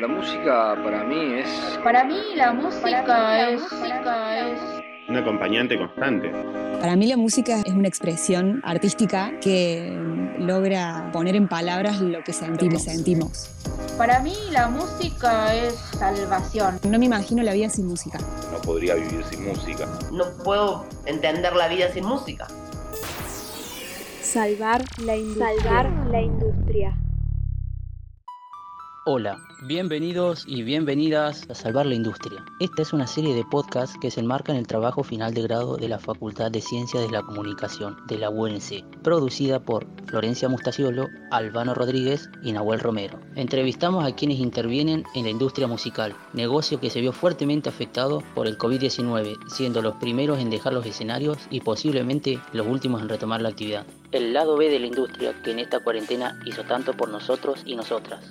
La música para mí es... Para mí la música, es, es... Un acompañante constante. Para mí la música es una expresión artística que logra poner en palabras lo que sentimos. sentimos. Para mí la música es salvación. No me imagino la vida sin música. No podría vivir sin música. No puedo entender la vida sin música. Salvar la industria. Salvar la industria. Hola, bienvenidos y bienvenidas a Salvar la Industria. Esta es una serie de podcasts que se enmarca en el trabajo final de grado de la Facultad de Ciencias de la Comunicación de la UNC, producida por Florencia Mustaciolo, Albano Rodríguez y Nahuel Romero. Entrevistamos a quienes intervienen en la industria musical, negocio que se vio fuertemente afectado por el COVID-19, siendo los primeros en dejar los escenarios y posiblemente los últimos en retomar la actividad. El lado B de la industria que en esta cuarentena hizo tanto por nosotros y nosotras.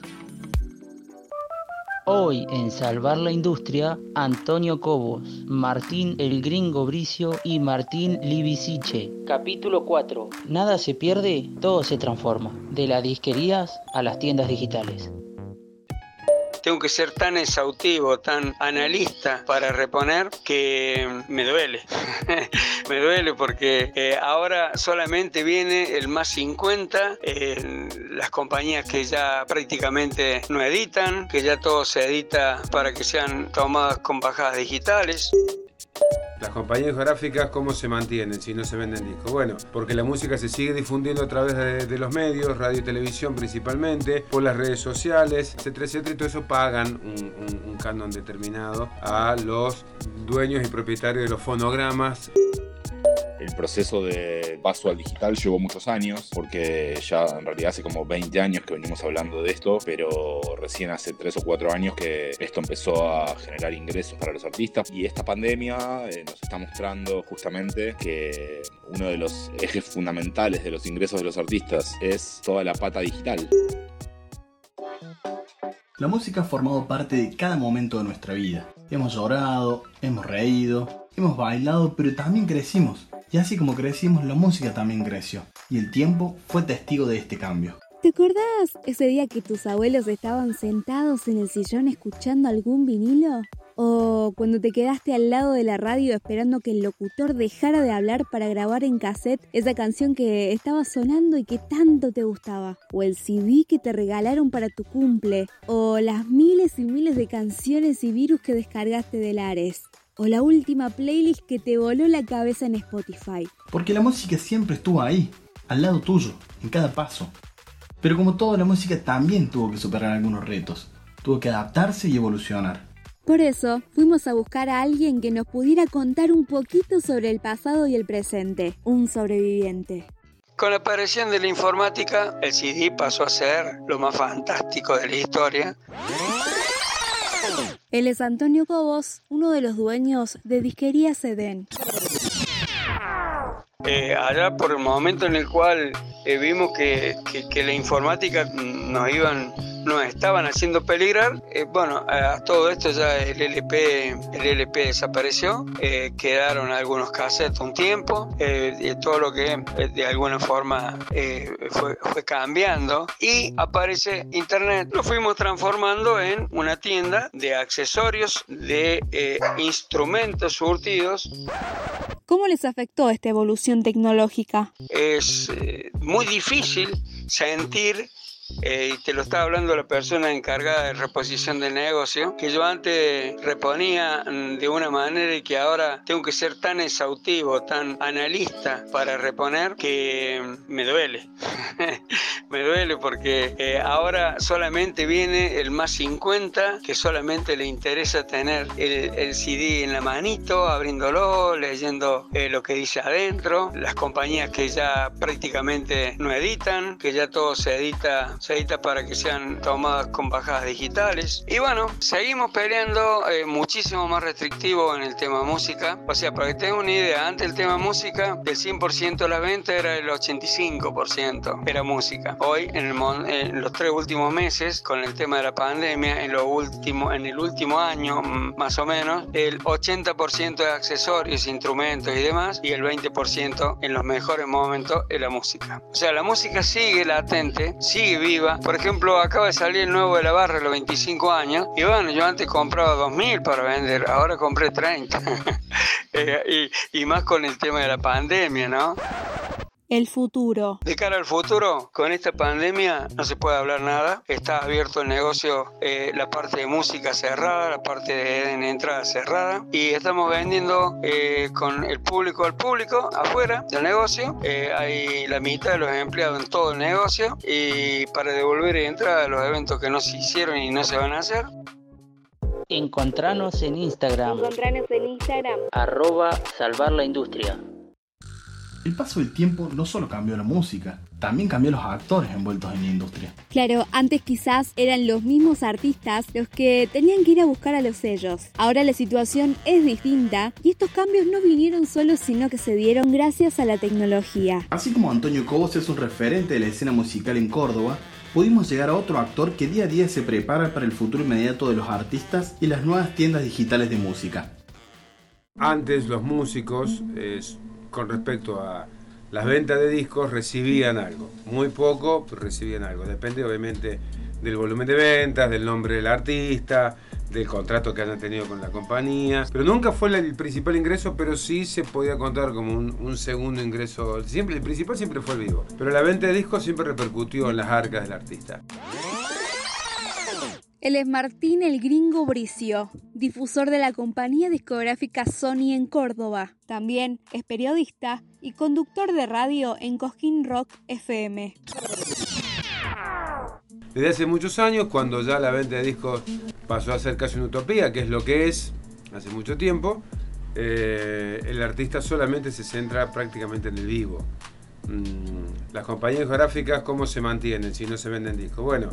Hoy en Salvar la Industria, Antonio Cobos, Martín El Gringo Bricio y Martín Libisiche. Capítulo 4. Nada se pierde, todo se transforma. De las disquerías a las tiendas digitales tengo que ser tan exhaustivo, tan analista para reponer que me duele. me duele porque eh, ahora solamente viene el más 50 en las compañías que ya prácticamente no editan, que ya todo se edita para que sean tomadas con bajadas digitales. Las compañías geográficas, ¿cómo se mantienen si no se venden discos? Bueno, porque la música se sigue difundiendo a través de, los medios, radio y televisión principalmente, por las redes sociales, etcétera, etcétera, y todo eso pagan un, un canon determinado a los dueños y propietarios de los fonogramas. El proceso de paso al digital llevó muchos años, porque ya en realidad hace como 20 años que venimos hablando de esto, pero recién hace 3 o 4 años que esto empezó a generar ingresos para los artistas. Y esta pandemia eh, nos está mostrando justamente que uno de los ejes fundamentales de los ingresos de los artistas es toda la pata digital. La música ha formado parte de cada momento de nuestra vida. Hemos llorado, hemos reído, hemos bailado, pero también crecimos. Y así como crecimos, la música también creció. Y el tiempo fue testigo de este cambio. ¿Te acordás ese día que tus abuelos estaban sentados en el sillón escuchando algún vinilo? ¿O cuando te quedaste al lado de la radio esperando que el locutor dejara de hablar para grabar en cassette esa canción que estaba sonando y que tanto te gustaba? ¿O el CD que te regalaron para tu cumple? ¿O las miles y miles de canciones y virus que descargaste de Lares? O la última playlist que te voló la cabeza en Spotify. Porque la música siempre estuvo ahí, al lado tuyo, en cada paso. Pero como toda la música también tuvo que superar algunos retos, tuvo que adaptarse y evolucionar. Por eso fuimos a buscar a alguien que nos pudiera contar un poquito sobre el pasado y el presente, un sobreviviente. Con la aparición de la informática, el CD pasó a ser lo más fantástico de la historia. Él es Antonio Cobos, uno de los dueños de Disquería Seden. Eh, allá por el momento en el cual eh, vimos que, que, la informática nos iban nos estaban haciendo peligrar. Eh, bueno, a todo esto ya el LP, el LP desapareció, eh, quedaron algunos cassettes un tiempo, eh, todo lo que de alguna forma fue, fue, cambiando y aparece Internet. Lo fuimos transformando en una tienda de accesorios, de instrumentos surtidos. ¿Cómo les afectó esta evolución tecnológica? Es muy difícil sentir eh, y te lo estaba hablando la persona encargada de reposición del negocio, que yo antes reponía mm, de una manera y que ahora tengo que ser tan exhaustivo, tan analista para reponer que mm, me duele. me duele porque eh, ahora solamente viene el más 50 que solamente le interesa tener el, CD en la manito, abriéndolo, leyendo eh, lo que dice adentro, las compañías que ya prácticamente no editan, que ya todo se edita se para que sean tomadas con bajadas digitales. Y bueno, seguimos peleando eh, muchísimo más restrictivo en el tema música. O sea, para que tengan una idea, antes el tema música, del 100% de la venta era el 85%, era música. Hoy, en, en, los tres últimos meses, con el tema de la pandemia, en, lo último, en el último año más o menos, el 80% de accesorios, instrumentos y demás, y el 20% en los mejores momentos es la música. O sea, la música sigue latente, sigue viva. Por ejemplo, acaba de salir el nuevo de la barra a los 25 años y bueno, yo antes compraba 2.000 para vender, ahora compré 30. Eh, y, y más con el tema de la pandemia, ¿no? El futuro. De cara al futuro, con esta pandemia no se puede hablar nada. Está abierto el negocio, eh, la parte de música cerrada, la parte de, entrada cerrada. Y estamos vendiendo eh, con el público al público afuera del negocio. Eh, hay la mitad de los empleados en todo el negocio. Y para devolver entrada a los eventos que no se hicieron y no se van a hacer. Encontranos en Instagram. Encontranos en Instagram. Arroba salvar la industria. El paso del tiempo no solo cambió la música, también cambió los actores envueltos en la industria. Claro, antes quizás eran los mismos artistas los que tenían que ir a buscar a los sellos. Ahora la situación es distinta y estos cambios no vinieron solos sino que se dieron gracias a la tecnología. Así como Antonio Cobos es un referente de la escena musical en Córdoba, pudimos llegar a otro actor que día a día se prepara para el futuro inmediato de los artistas y las nuevas tiendas digitales de música. Antes los músicos con respecto a las ventas de discos recibían algo. Muy poco, pero recibían algo. Depende obviamente del volumen de ventas, del nombre del artista, del contrato que hayan tenido con la compañía. Pero nunca fue el principal ingreso, pero sí se podía contar como un, segundo ingreso. Siempre, el principal siempre fue el vivo. Pero la venta de discos siempre repercutió en las arcas del artista. Él es Martín el Gringo Bricio, difusor de la compañía discográfica Sony en Córdoba. También es periodista y conductor de radio en Cosquín Rock FM. Desde hace muchos años, cuando ya la venta de discos pasó a ser casi una utopía, que es lo que es hace mucho tiempo, eh, el artista solamente se centra prácticamente en el vivo. Mm, las compañías discográficas, ¿cómo se mantienen si no se venden discos? Bueno,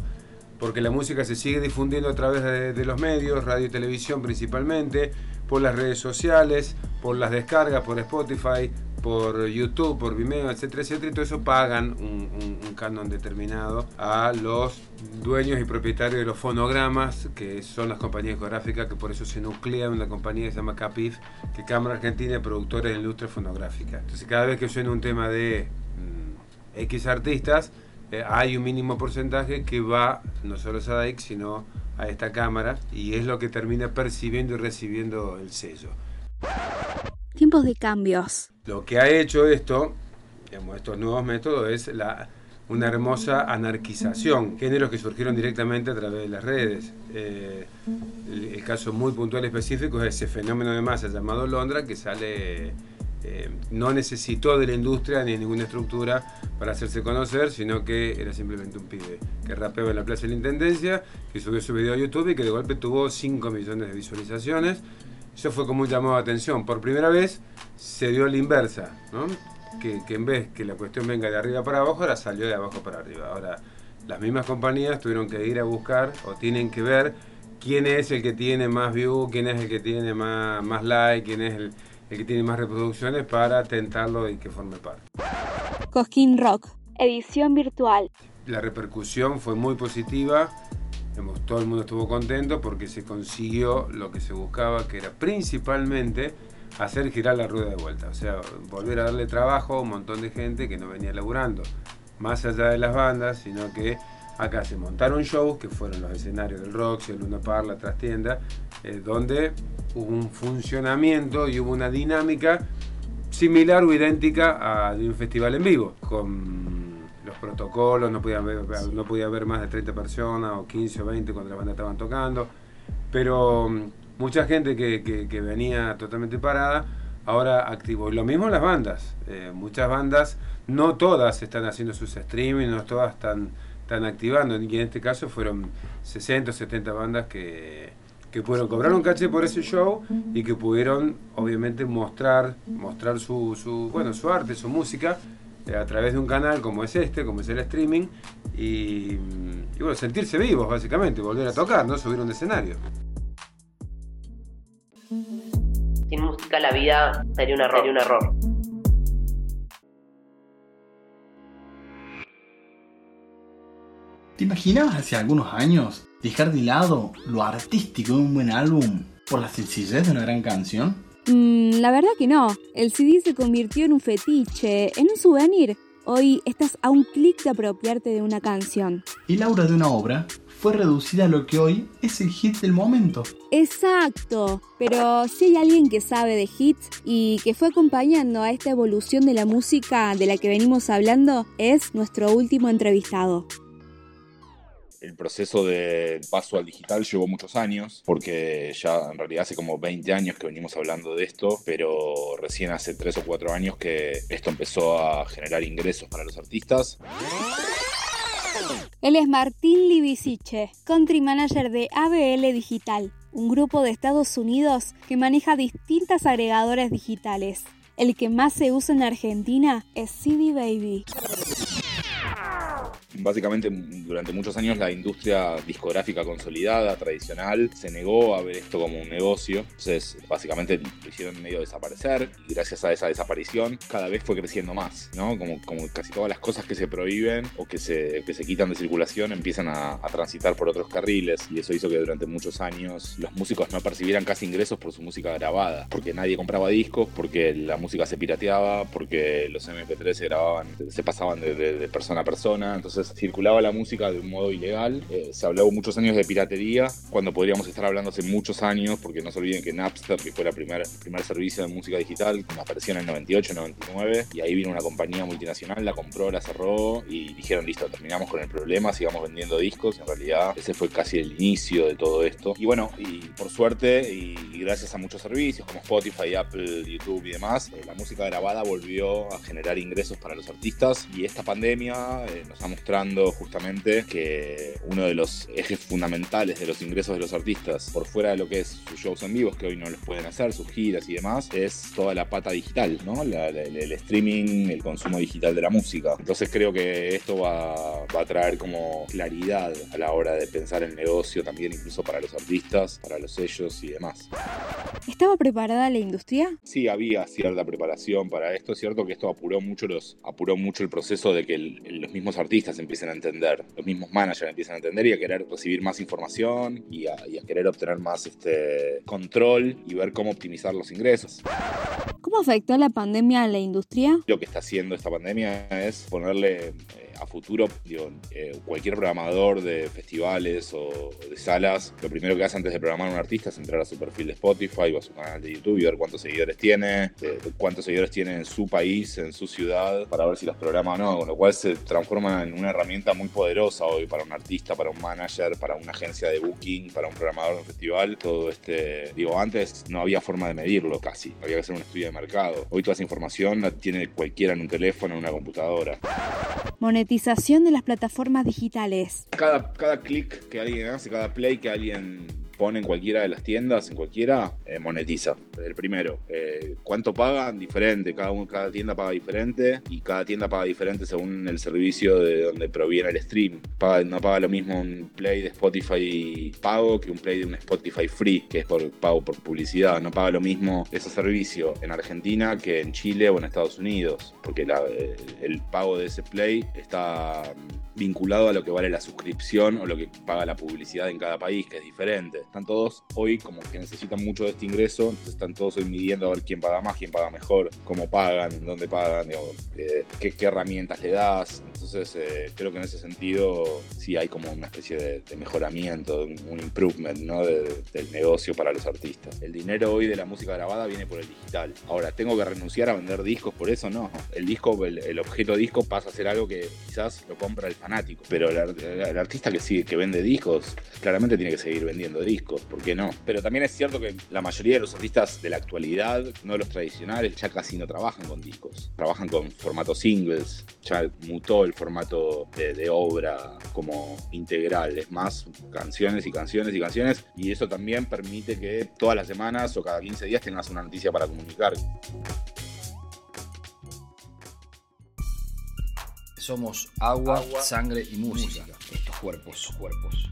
porque la música se sigue difundiendo a través de, los medios, radio y televisión principalmente, por las redes sociales, por las descargas, por Spotify, por YouTube, por Vimeo, etcétera, etcétera, y todo eso pagan un, canon determinado a los dueños y propietarios de los fonogramas, que son las compañías discográficas, que por eso se nuclea una compañía que se llama CAPIF, que Cámara Argentina de Productores de Industria Fonográfica. Entonces cada vez que suena un tema de mm, X artistas, eh, hay un mínimo porcentaje que va no solo a SADAIC, sino a esta cámara y es lo que termina percibiendo y recibiendo el sello. Tiempos de cambios. Lo que ha hecho esto, estos nuevos métodos, es la, una hermosa anarquización, géneros que surgieron directamente a través de las redes. Eh, el, el, caso muy puntual y específico es ese fenómeno de masa llamado Londra que sale eh, no necesitó de la industria ni de ninguna estructura para hacerse conocer, sino que era simplemente un pibe que rapeaba en la Plaza de la Intendencia, que subió su video a YouTube y que de golpe tuvo 5 millones de visualizaciones. Eso fue como un llamado de atención. Por primera vez se dio la inversa, que, que en vez que la cuestión venga de arriba para abajo, ahora salió de abajo para arriba. Ahora, las mismas compañías tuvieron que ir a buscar o tienen que ver quién es el que tiene más view, quién es el que tiene más, más like, quién es el el que tiene más reproducciones para tentarlo y que forme parte. Cosquín Rock, edición virtual. La repercusión fue muy positiva, todo el mundo estuvo contento porque se consiguió lo que se buscaba, que era principalmente hacer girar la rueda de vuelta, o sea, volver a darle trabajo a un montón de gente que no venía laburando, más allá de las bandas, sino que acá se montaron shows que fueron los escenarios del Roxy, el Luna Par, la trastienda, eh, donde hubo un funcionamiento y hubo una dinámica similar o idéntica a de un festival en vivo, con los protocolos, no podía haber, no podía haber más de 30 personas o 15 o 20 cuando la banda estaban tocando, pero mm, mucha gente que, venía totalmente parada ahora activó. Y lo mismo las bandas, eh, muchas bandas, no todas están haciendo sus streaming, no todas están, están activando, y en este caso fueron 60 o 70 bandas que que pudieron cobrar un caché por ese show y que pudieron obviamente mostrar, mostrar su, su bueno, su arte, su música eh, a través de un canal como es este, como es el streaming, y, bueno, sentirse vivos básicamente, volver a tocar, ¿no? Subir un escenario. Sin música la vida sería un error. Sería un error. ¿Te imaginabas hace algunos años dejar de lado lo artístico de un buen álbum por la sencillez de una gran canción? Mm, la verdad que no. El CD se convirtió en un fetiche, en un souvenir. Hoy estás a un clic de apropiarte de una canción. Y la obra de una obra fue reducida a lo que hoy es el hit del momento. Exacto, pero si hay alguien que sabe de hits y que fue acompañando a esta evolución de la música de la que venimos hablando, es nuestro último entrevistado el proceso de paso al digital llevó muchos años, porque ya en realidad hace como 20 años que venimos hablando de esto, pero recién hace 3 o 4 años que esto empezó a generar ingresos para los artistas. Él es Martín Libisiche, country manager de ABL Digital, un grupo de Estados Unidos que maneja distintas agregadores digitales. El que más se usa en Argentina es CD Baby básicamente durante muchos años la industria discográfica consolidada, tradicional, se negó a ver esto como un negocio. Entonces, básicamente lo hicieron medio desaparecer y gracias a esa desaparición cada vez fue creciendo más, ¿no? Como, como casi todas las cosas que se prohíben o que se, que se quitan de circulación empiezan a, transitar por otros carriles y eso hizo que durante muchos años los músicos no percibieran casi ingresos por su música grabada, porque nadie compraba discos, porque la música se pirateaba, porque los MP3 se grababan, se pasaban de, de persona a persona, entonces circulaba la música de un modo ilegal. Eh, se habló muchos años de piratería, cuando podríamos estar hablando hace muchos años, porque no se olviden que Napster, que fue la primer, el primer servicio de música digital, apareció en el 98, 99, y ahí vino una compañía multinacional, la compró, la cerró y dijeron, listo, terminamos con el problema, sigamos vendiendo discos. En realidad, ese fue casi el inicio de todo esto. Y bueno, y por suerte, y, gracias a muchos servicios como Spotify, Apple, YouTube y demás, eh, la música grabada volvió a generar ingresos para los artistas y esta pandemia eh, nos ha mostrado justamente que uno de los ejes fundamentales de los ingresos de los artistas, por fuera de lo que es sus shows en vivos, que hoy no los pueden hacer, sus giras y demás, es toda la pata digital, ¿no? el streaming, el consumo digital de la música. Entonces creo que esto va, va a traer como claridad a la hora de pensar el negocio también incluso para los artistas, para los sellos y demás. ¿Estaba preparada la industria? Sí, había cierta preparación para esto. Es cierto que esto apuró mucho, los, apuró mucho el proceso de que los mismos artistas empiecen a entender, los mismos managers empiezan a entender y a querer recibir más información y a, querer obtener más este, control y ver cómo optimizar los ingresos. ¿Cómo afectó la pandemia a la industria? Lo que está haciendo esta pandemia es ponerle eh, a futuro, eh, cualquier programador de festivales o de salas, lo primero que hace antes de programar a un artista es entrar a su perfil de Spotify o a su canal de YouTube y ver cuántos seguidores tiene, cuántos seguidores tiene en su país, en su ciudad, para ver si los programa o no, con lo cual se transforma en una herramienta muy poderosa hoy para un artista, para un manager, para una agencia de booking, para un programador de un festival, todo este, digo, antes no había forma de medirlo casi, había que hacer un estudio de mercado. Hoy toda esa información la tiene cualquiera en un teléfono, en una computadora monetización de las plataformas digitales. Cada, cada clic que alguien hace, cada play que alguien pone en cualquiera de las tiendas, en cualquiera, eh, monetiza. El primero, eh, ¿cuánto pagan? Diferente, cada, uno, cada tienda paga diferente y cada tienda paga diferente según el servicio de donde proviene el stream. no paga lo mismo un play de Spotify pago que un play de un Spotify free, que es por pago por publicidad. No paga lo mismo ese servicio en Argentina que en Chile o en Estados Unidos, porque eh, el pago de ese play está vinculado a lo que vale la suscripción o lo que paga la publicidad en cada país, que es diferente. Están todos hoy como que necesitan mucho de este ingreso, están todos hoy midiendo a ver quién paga más, quién paga mejor, cómo pagan, dónde pagan, eh, qué, herramientas le das. Entonces eh, creo que en ese sentido sí hay como una especie de, mejoramiento, un, improvement ¿no? del negocio para los artistas. El dinero hoy de la música grabada viene por el digital. Ahora, ¿tengo que renunciar a vender discos por eso? No. El disco, el, el objeto disco pasa a ser algo que quizás lo compra el Pero el, artista que sigue, que vende discos, claramente tiene que seguir vendiendo discos, ¿por qué no? Pero también es cierto que la mayoría de los artistas de la actualidad, no los tradicionales, ya casi no trabajan con discos. Trabajan con formato singles, ya mutó el formato de, obra como integral. Es más, canciones y canciones y canciones. Y eso también permite que todas las semanas o cada 15 días tengas una noticia para comunicar. Somos agua, sangre y música. Estos cuerpos, cuerpos.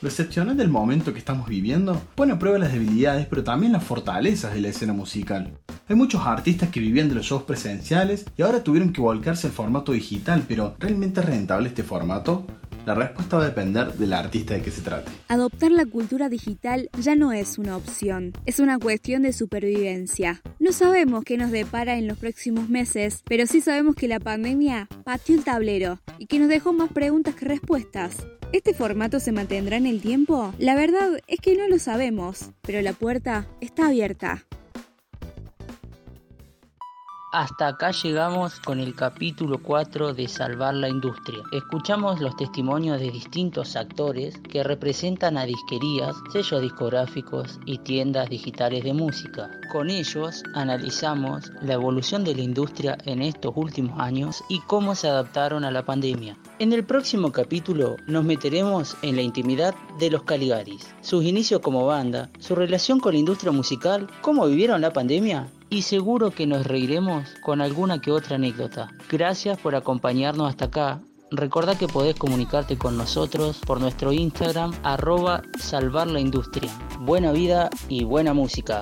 Lo excepcional del momento que estamos viviendo pone a prueba las debilidades pero también las fortalezas de la escena musical. Hay muchos artistas que vivían de los shows presenciales y ahora tuvieron que volcarse al formato digital, pero ¿realmente es rentable este formato? La respuesta va a depender del artista de que se trate. Adoptar la cultura digital ya no es una opción, es una cuestión de supervivencia. No sabemos qué nos depara en los próximos meses, pero sí sabemos que la pandemia pateó el tablero y que nos dejó más preguntas que respuestas. ¿Este formato se mantendrá en el tiempo? La verdad es que no lo sabemos, pero la puerta está abierta. Hasta acá llegamos con el capítulo 4 de Salvar la Industria. Escuchamos los testimonios de distintos actores que representan a disquerías, sellos discográficos y tiendas digitales de música. Con ellos analizamos la evolución de la industria en estos últimos años y cómo se adaptaron a la pandemia. En el próximo capítulo nos meteremos en la intimidad de los Caligaris, sus inicios como banda, su relación con la industria musical, cómo vivieron la pandemia y seguro que nos reiremos con alguna que otra anécdota. Gracias por acompañarnos hasta acá. Recordá que podés comunicarte con nosotros por nuestro Instagram arroba salvar la industria. Buena vida y buena música.